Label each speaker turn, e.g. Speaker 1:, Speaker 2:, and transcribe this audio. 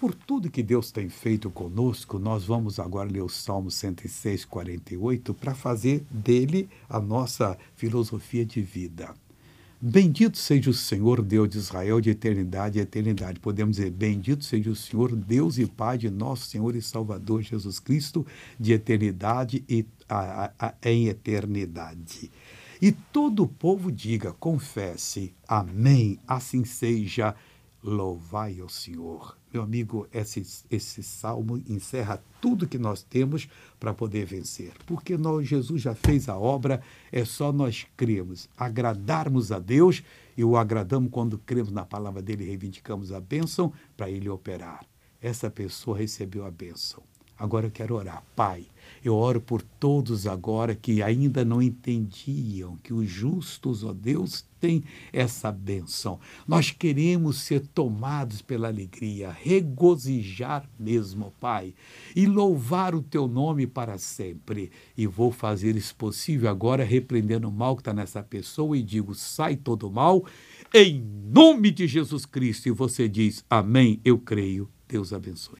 Speaker 1: por tudo que Deus tem feito conosco, nós vamos agora ler o Salmo 106, 48, para fazer dele a nossa filosofia de vida. Bendito seja o Senhor, Deus de Israel, de eternidade e eternidade. Podemos dizer, bendito seja o Senhor, Deus e Pai de nosso Senhor e Salvador Jesus Cristo, de eternidade e a, a, a, em eternidade. E todo o povo diga, confesse, amém, assim seja, louvai ao Senhor. Meu amigo, esse, esse salmo encerra tudo que nós temos para poder vencer. Porque nós, Jesus já fez a obra, é só nós cremos, agradarmos a Deus e o agradamos quando cremos na palavra dele reivindicamos a bênção para ele operar. Essa pessoa recebeu a bênção. Agora eu quero orar. Pai, eu oro por todos agora que ainda não entendiam que os justos, ó Deus, têm essa benção. Nós queremos ser tomados pela alegria, regozijar mesmo, Pai, e louvar o teu nome para sempre. E vou fazer isso possível agora, repreendendo o mal que está nessa pessoa e digo: sai todo mal, em nome de Jesus Cristo. E você diz: Amém, eu creio. Deus abençoe.